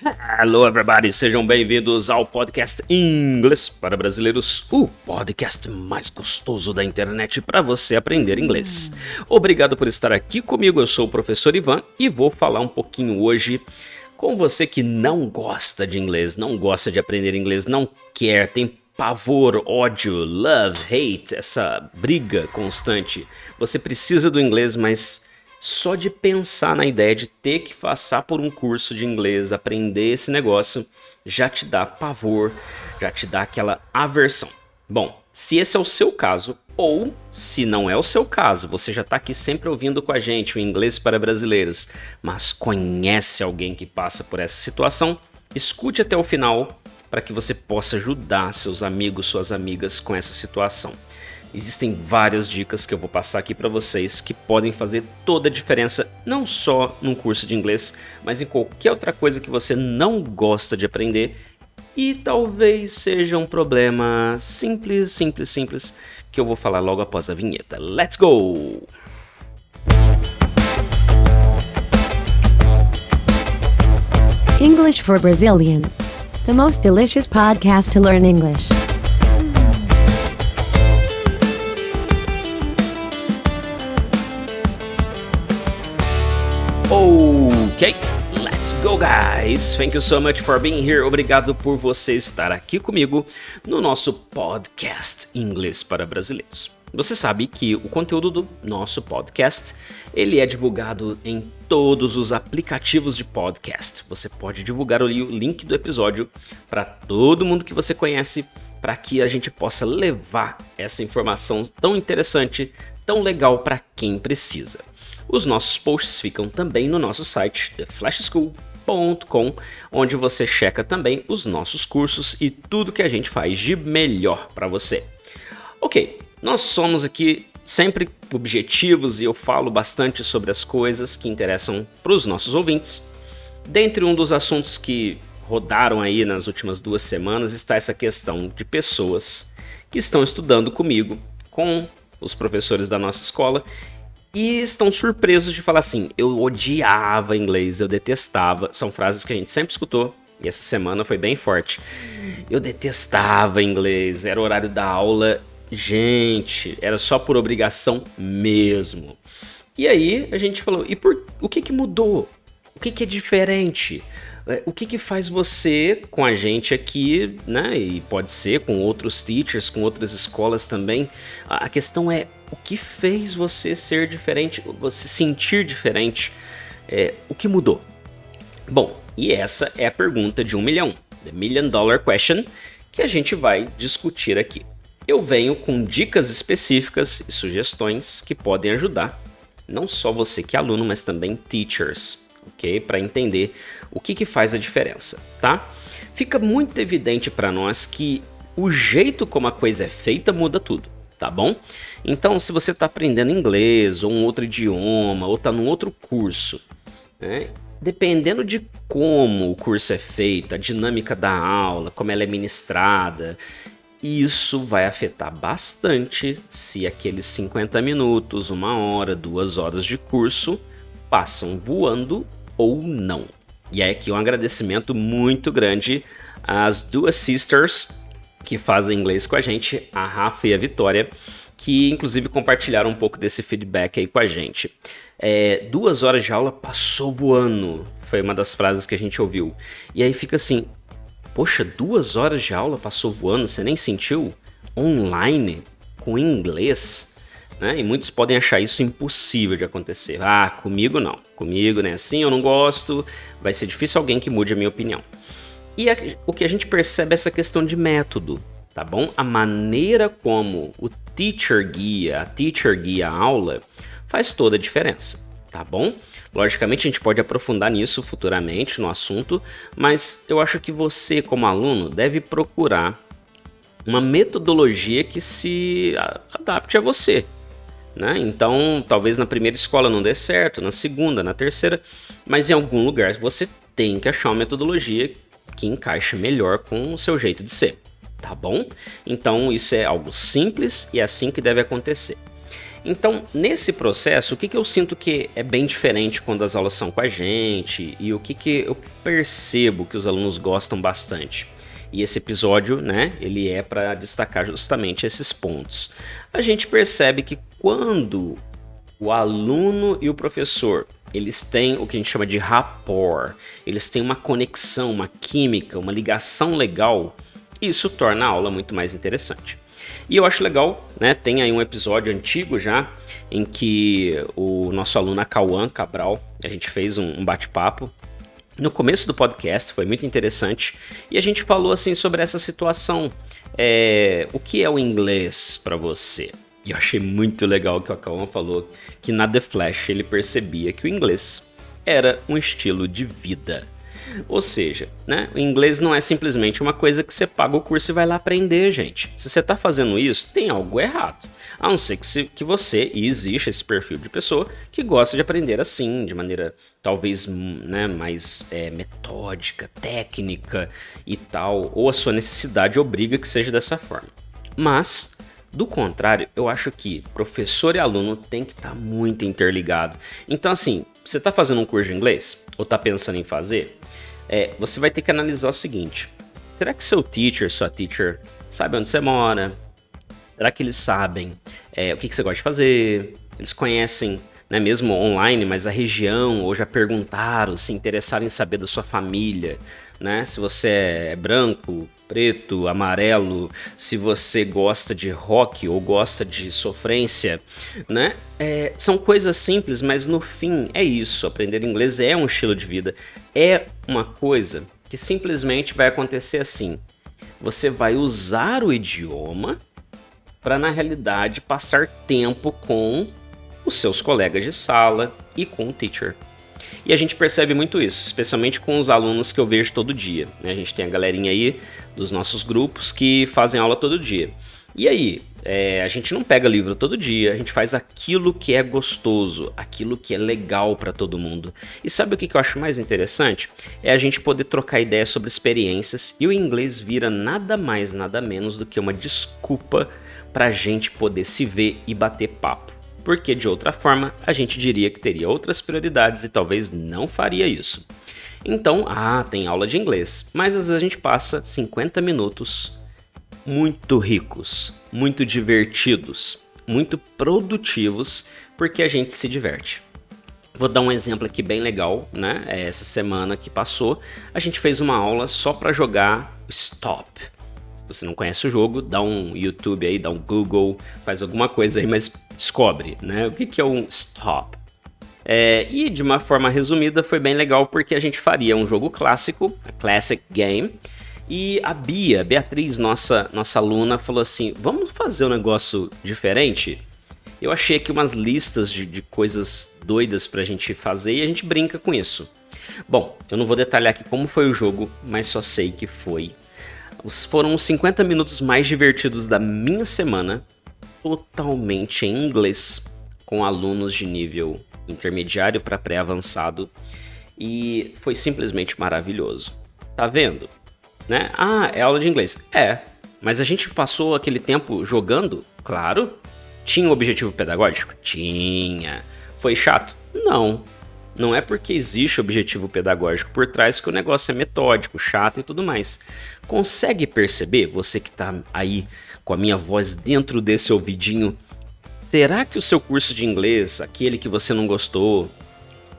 Hello, everybody! Sejam bem-vindos ao podcast Inglês para Brasileiros, o podcast mais gostoso da internet para você aprender inglês. Obrigado por estar aqui comigo. Eu sou o professor Ivan e vou falar um pouquinho hoje com você que não gosta de inglês, não gosta de aprender inglês, não quer, tem pavor, ódio, love, hate, essa briga constante. Você precisa do inglês, mas só de pensar na ideia de ter que passar por um curso de inglês, aprender esse negócio, já te dá pavor, já te dá aquela aversão. Bom, se esse é o seu caso, ou se não é o seu caso, você já está aqui sempre ouvindo com a gente o inglês para brasileiros, mas conhece alguém que passa por essa situação, escute até o final para que você possa ajudar seus amigos, suas amigas com essa situação. Existem várias dicas que eu vou passar aqui para vocês que podem fazer toda a diferença, não só num curso de inglês, mas em qualquer outra coisa que você não gosta de aprender e talvez seja um problema simples, simples, simples que eu vou falar logo após a vinheta. Let's go! English for Brazilians. The most delicious podcast to learn English. Ok, let's go, guys! Thank you so much for being here. Obrigado por você estar aqui comigo no nosso podcast Inglês para Brasileiros. Você sabe que o conteúdo do nosso podcast ele é divulgado em todos os aplicativos de podcast. Você pode divulgar o link do episódio para todo mundo que você conhece, para que a gente possa levar essa informação tão interessante, tão legal para quem precisa. Os nossos posts ficam também no nosso site, theflashschool.com, onde você checa também os nossos cursos e tudo que a gente faz de melhor para você. Ok, nós somos aqui sempre objetivos e eu falo bastante sobre as coisas que interessam para os nossos ouvintes. Dentre um dos assuntos que rodaram aí nas últimas duas semanas está essa questão de pessoas que estão estudando comigo, com os professores da nossa escola e estão surpresos de falar assim: eu odiava inglês, eu detestava. São frases que a gente sempre escutou e essa semana foi bem forte. Eu detestava inglês, era o horário da aula. Gente, era só por obrigação mesmo. E aí a gente falou: e por o que, que mudou? O que, que é diferente? É, o que, que faz você com a gente aqui, né? E pode ser com outros teachers, com outras escolas também. A questão é o que fez você ser diferente, você sentir diferente, é, o que mudou? Bom, e essa é a pergunta de um milhão, the million dollar question, que a gente vai discutir aqui. Eu venho com dicas específicas e sugestões que podem ajudar não só você que é aluno, mas também teachers, ok? Para entender o que, que faz a diferença, tá? Fica muito evidente para nós que o jeito como a coisa é feita muda tudo tá bom? Então, se você está aprendendo inglês ou um outro idioma ou está num outro curso, né? dependendo de como o curso é feito, a dinâmica da aula, como ela é ministrada, isso vai afetar bastante se aqueles 50 minutos, uma hora, duas horas de curso passam voando ou não. E é aqui um agradecimento muito grande às duas sisters que fazem inglês com a gente, a Rafa e a Vitória, que inclusive compartilharam um pouco desse feedback aí com a gente. É, duas horas de aula passou voando, foi uma das frases que a gente ouviu. E aí fica assim, poxa, duas horas de aula passou voando, você nem sentiu? Online, com inglês? Né? E muitos podem achar isso impossível de acontecer. Ah, comigo não. Comigo, né? Assim eu não gosto. Vai ser difícil alguém que mude a minha opinião. E a, o que a gente percebe é essa questão de método, tá bom? A maneira como o teacher guia, a teacher guia a aula, faz toda a diferença, tá bom? Logicamente a gente pode aprofundar nisso futuramente no assunto, mas eu acho que você, como aluno, deve procurar uma metodologia que se adapte a você. Né? Então, talvez na primeira escola não dê certo, na segunda, na terceira, mas em algum lugar você tem que achar uma metodologia que encaixe melhor com o seu jeito de ser, tá bom? Então isso é algo simples e é assim que deve acontecer. Então, nesse processo, o que, que eu sinto que é bem diferente quando as aulas são com a gente e o que, que eu percebo que os alunos gostam bastante? E esse episódio, né, ele é para destacar justamente esses pontos. A gente percebe que quando o aluno e o professor, eles têm o que a gente chama de rapport, eles têm uma conexão, uma química, uma ligação legal, isso torna a aula muito mais interessante. E eu acho legal, né? Tem aí um episódio antigo já em que o nosso aluno Cauã Cabral, a gente fez um, bate-papo no começo do podcast, foi muito interessante, e a gente falou assim sobre essa situação. É, o que é o inglês para você? E eu achei muito legal que o Akawan falou que na The Flash ele percebia que o inglês era um estilo de vida. Ou seja, né, o inglês não é simplesmente uma coisa que você paga o curso e vai lá aprender, gente. Se você está fazendo isso, tem algo errado. A não ser que, se, que você, e existe esse perfil de pessoa, que gosta de aprender assim, de maneira talvez né, mais é, metódica, técnica e tal, ou a sua necessidade obriga que seja dessa forma. Mas do contrário, eu acho que professor e aluno tem que estar tá muito interligado. Então, assim, você está fazendo um curso de inglês ou está pensando em fazer, é, você vai ter que analisar o seguinte: será que seu teacher, sua teacher, sabe onde você mora? Será que eles sabem é, o que, que você gosta de fazer? Eles conhecem né, mesmo online, mas a região, ou já perguntaram, se interessaram em saber da sua família, né? Se você é branco, preto, amarelo, se você gosta de rock ou gosta de sofrência, né? É, são coisas simples, mas no fim é isso. Aprender inglês é um estilo de vida, é uma coisa que simplesmente vai acontecer assim. Você vai usar o idioma para na realidade passar tempo com os seus colegas de sala e com o teacher. E a gente percebe muito isso, especialmente com os alunos que eu vejo todo dia. Né? A gente tem a galerinha aí dos nossos grupos que fazem aula todo dia. E aí, é, a gente não pega livro todo dia, a gente faz aquilo que é gostoso, aquilo que é legal para todo mundo. E sabe o que, que eu acho mais interessante? É a gente poder trocar ideias sobre experiências e o inglês vira nada mais, nada menos do que uma desculpa para a gente poder se ver e bater papo porque de outra forma a gente diria que teria outras prioridades e talvez não faria isso. Então, ah, tem aula de inglês, mas às vezes a gente passa 50 minutos muito ricos, muito divertidos, muito produtivos, porque a gente se diverte. Vou dar um exemplo aqui bem legal, né? É, essa semana que passou, a gente fez uma aula só para jogar Stop você não conhece o jogo, dá um YouTube aí, dá um Google, faz alguma coisa aí, mas descobre, né? O que, que é um stop? É, e de uma forma resumida foi bem legal porque a gente faria um jogo clássico, a Classic Game, e a Bia, Beatriz, nossa, nossa aluna, falou assim: vamos fazer um negócio diferente? Eu achei aqui umas listas de, de coisas doidas pra gente fazer e a gente brinca com isso. Bom, eu não vou detalhar aqui como foi o jogo, mas só sei que foi foram os 50 minutos mais divertidos da minha semana, totalmente em inglês, com alunos de nível intermediário para pré-avançado, e foi simplesmente maravilhoso. Tá vendo? Né? Ah, é aula de inglês. É, mas a gente passou aquele tempo jogando? Claro. Tinha um objetivo pedagógico? Tinha. Foi chato? Não. Não é porque existe objetivo pedagógico por trás que o negócio é metódico, chato e tudo mais. Consegue perceber, você que está aí com a minha voz dentro desse ouvidinho, será que o seu curso de inglês, aquele que você não gostou,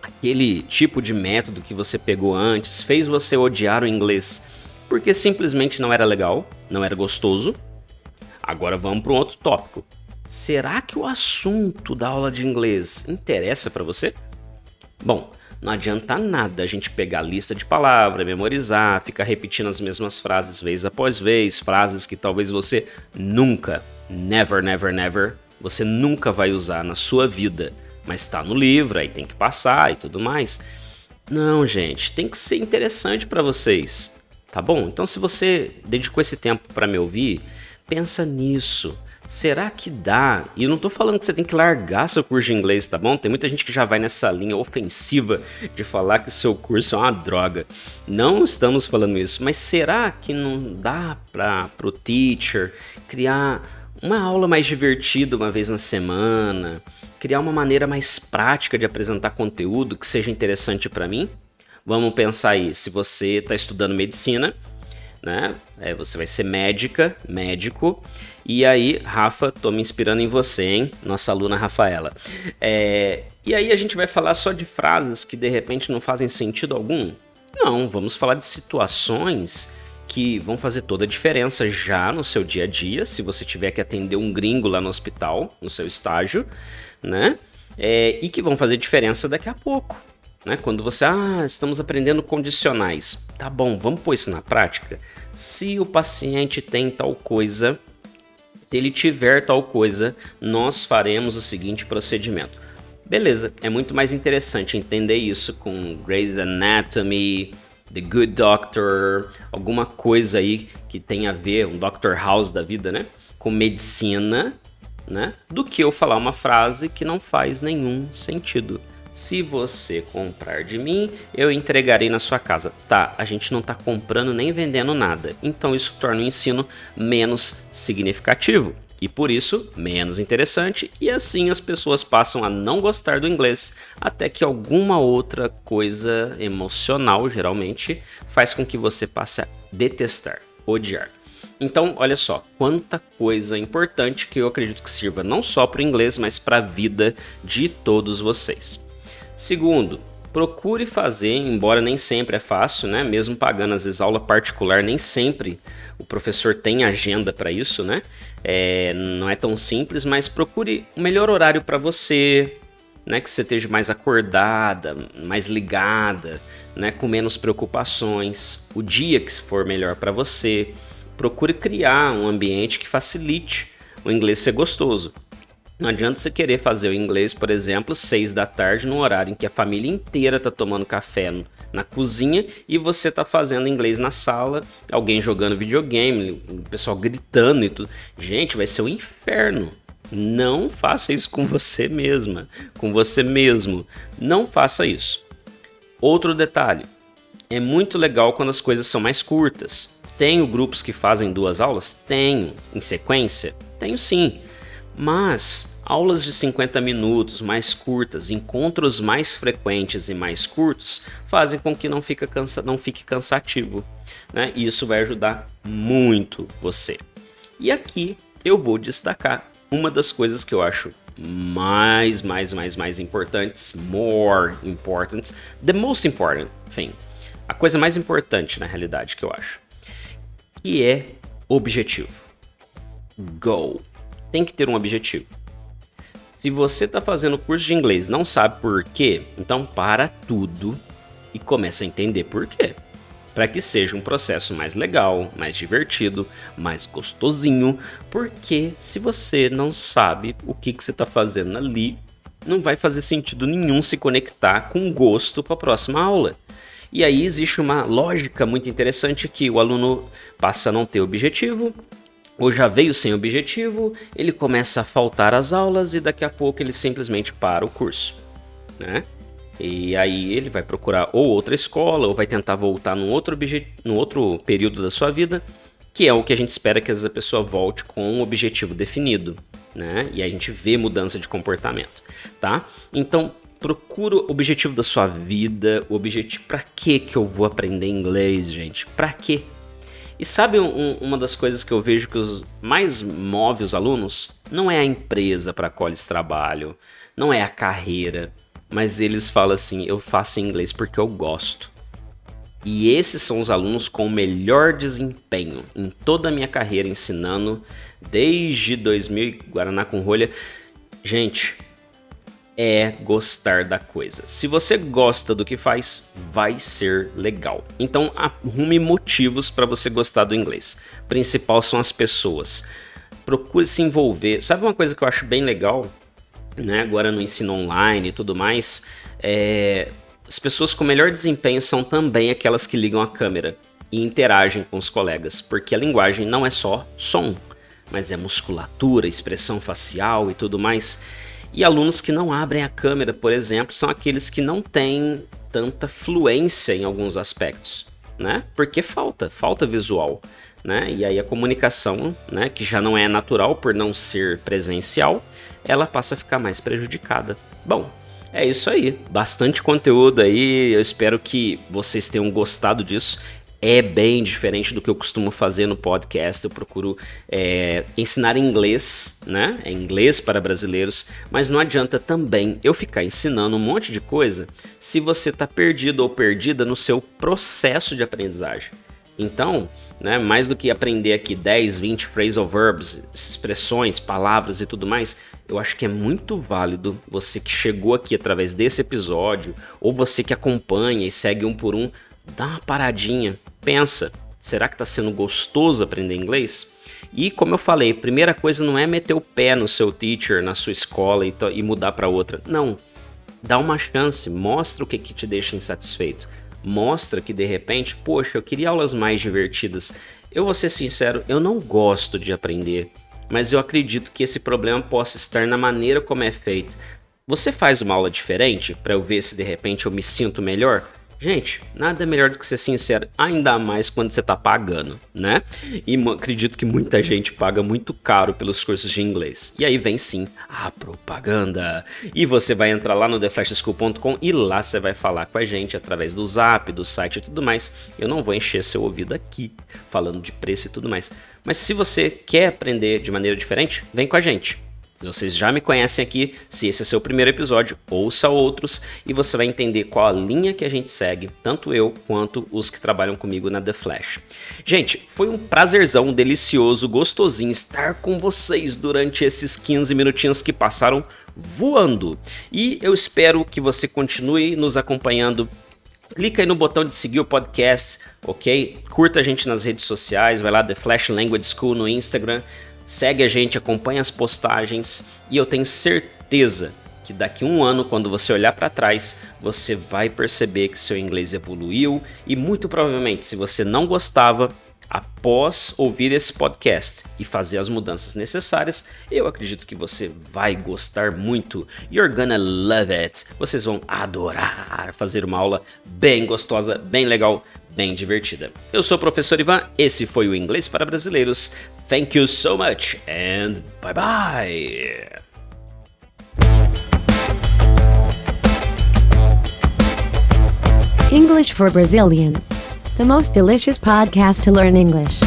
aquele tipo de método que você pegou antes, fez você odiar o inglês porque simplesmente não era legal, não era gostoso? Agora vamos para um outro tópico. Será que o assunto da aula de inglês interessa para você? Bom, não adianta nada a gente pegar a lista de palavras, memorizar, ficar repetindo as mesmas frases vez após vez, frases que talvez você nunca, never, never, never, você nunca vai usar na sua vida, mas está no livro, aí tem que passar e tudo mais. Não, gente, tem que ser interessante para vocês, tá bom? Então, se você dedicou esse tempo para me ouvir, pensa nisso. Será que dá? E eu não tô falando que você tem que largar seu curso de inglês, tá bom? Tem muita gente que já vai nessa linha ofensiva de falar que seu curso é uma droga. Não estamos falando isso, mas será que não dá para pro teacher criar uma aula mais divertida uma vez na semana, criar uma maneira mais prática de apresentar conteúdo que seja interessante para mim. Vamos pensar aí, se você está estudando medicina, né? É, você vai ser médica, médico. E aí, Rafa, tô me inspirando em você, hein? Nossa aluna Rafaela. É, e aí a gente vai falar só de frases que de repente não fazem sentido algum? Não, vamos falar de situações que vão fazer toda a diferença já no seu dia a dia, se você tiver que atender um gringo lá no hospital, no seu estágio, né? É, e que vão fazer diferença daqui a pouco. Né? Quando você, ah, estamos aprendendo condicionais. Tá bom, vamos pôr isso na prática? Se o paciente tem tal coisa, se ele tiver tal coisa, nós faremos o seguinte procedimento. Beleza, é muito mais interessante entender isso com Grey's Anatomy, The Good Doctor, alguma coisa aí que tem a ver, um Dr. House da vida, né? Com medicina, né? Do que eu falar uma frase que não faz nenhum sentido. Se você comprar de mim, eu entregarei na sua casa. Tá, a gente não está comprando nem vendendo nada, então isso torna o ensino menos significativo e por isso menos interessante, e assim as pessoas passam a não gostar do inglês até que alguma outra coisa emocional, geralmente, faz com que você passe a detestar, odiar. Então, olha só, quanta coisa importante que eu acredito que sirva não só para o inglês, mas para a vida de todos vocês. Segundo, procure fazer, embora nem sempre é fácil, né? Mesmo pagando às vezes aula particular, nem sempre o professor tem agenda para isso, né? É, não é tão simples, mas procure o melhor horário para você, né? Que você esteja mais acordada, mais ligada, né? Com menos preocupações. O dia que for melhor para você. Procure criar um ambiente que facilite o inglês ser gostoso. Não adianta você querer fazer o inglês, por exemplo, seis da tarde, no horário em que a família inteira está tomando café na cozinha e você está fazendo inglês na sala, alguém jogando videogame, o pessoal gritando e tudo. Gente, vai ser um inferno. Não faça isso com você mesma, com você mesmo. Não faça isso. Outro detalhe: é muito legal quando as coisas são mais curtas. Tenho grupos que fazem duas aulas? Tenho. Em sequência? Tenho sim. Mas aulas de 50 minutos mais curtas, encontros mais frequentes e mais curtos fazem com que não, fica cansa não fique cansativo. Né? E isso vai ajudar muito você. E aqui eu vou destacar uma das coisas que eu acho mais, mais, mais, mais importantes, more important, the most important thing, a coisa mais importante na realidade que eu acho, que é objetivo. Goal tem que ter um objetivo. Se você está fazendo curso de inglês não sabe por quê, então para tudo e começa a entender por quê. Para que seja um processo mais legal, mais divertido, mais gostosinho, porque se você não sabe o que, que você está fazendo ali, não vai fazer sentido nenhum se conectar com gosto para a próxima aula. E aí existe uma lógica muito interessante que o aluno passa a não ter objetivo, ou já veio sem objetivo, ele começa a faltar às aulas e daqui a pouco ele simplesmente para o curso, né? E aí ele vai procurar ou outra escola ou vai tentar voltar num outro, num outro período da sua vida, que é o que a gente espera que a pessoa volte com um objetivo definido, né? E a gente vê mudança de comportamento, tá? Então procura o objetivo da sua vida, o objetivo para que que eu vou aprender inglês, gente? Para quê? E sabe um, uma das coisas que eu vejo que os mais move os alunos? Não é a empresa para a qual eles trabalham, não é a carreira, mas eles falam assim: eu faço inglês porque eu gosto. E esses são os alunos com o melhor desempenho em toda a minha carreira ensinando desde 2000 Guaraná com rolha. Gente, é gostar da coisa. Se você gosta do que faz, vai ser legal. Então arrume motivos para você gostar do inglês. Principal são as pessoas. Procure se envolver. Sabe uma coisa que eu acho bem legal, né? Agora no ensino online e tudo mais, é... as pessoas com melhor desempenho são também aquelas que ligam a câmera e interagem com os colegas, porque a linguagem não é só som, mas é musculatura, expressão facial e tudo mais. E alunos que não abrem a câmera, por exemplo, são aqueles que não têm tanta fluência em alguns aspectos, né? Porque falta, falta visual. né? E aí a comunicação, né, que já não é natural por não ser presencial, ela passa a ficar mais prejudicada. Bom, é isso aí. Bastante conteúdo aí. Eu espero que vocês tenham gostado disso é bem diferente do que eu costumo fazer no podcast. Eu procuro é, ensinar inglês, né? É inglês para brasileiros, mas não adianta também eu ficar ensinando um monte de coisa se você está perdido ou perdida no seu processo de aprendizagem. Então, né, mais do que aprender aqui 10, 20 phrasal verbs, expressões, palavras e tudo mais, eu acho que é muito válido você que chegou aqui através desse episódio, ou você que acompanha e segue um por um, dá uma paradinha, pensa, será que está sendo gostoso aprender inglês? E como eu falei, primeira coisa não é meter o pé no seu teacher, na sua escola e, e mudar para outra. Não. Dá uma chance, mostra o que, que te deixa insatisfeito. Mostra que de repente, poxa, eu queria aulas mais divertidas. Eu vou ser sincero, eu não gosto de aprender, mas eu acredito que esse problema possa estar na maneira como é feito. Você faz uma aula diferente para eu ver se de repente eu me sinto melhor? Gente, nada melhor do que ser sincero, ainda mais quando você está pagando, né? E acredito que muita gente paga muito caro pelos cursos de inglês. E aí vem sim a propaganda. E você vai entrar lá no theflashschool.com e lá você vai falar com a gente através do zap, do site e tudo mais. Eu não vou encher seu ouvido aqui falando de preço e tudo mais. Mas se você quer aprender de maneira diferente, vem com a gente. Vocês já me conhecem aqui, se esse é seu primeiro episódio, ouça outros e você vai entender qual a linha que a gente segue, tanto eu quanto os que trabalham comigo na The Flash. Gente, foi um prazerzão delicioso, gostosinho estar com vocês durante esses 15 minutinhos que passaram voando. E eu espero que você continue nos acompanhando clica aí no botão de seguir o podcast, ok? Curta a gente nas redes sociais, vai lá The Flash Language School no Instagram, segue a gente, acompanha as postagens e eu tenho certeza que daqui um ano, quando você olhar para trás, você vai perceber que seu inglês evoluiu e muito provavelmente, se você não gostava, após ouvir esse podcast e fazer as mudanças necessárias, eu acredito que você vai gostar muito. You're gonna love it. Vocês vão adorar fazer uma aula bem gostosa, bem legal, bem divertida. Eu sou o professor Ivan, esse foi o Inglês para Brasileiros. Thank you so much and bye bye. English for Brazilians. The most delicious podcast to learn English.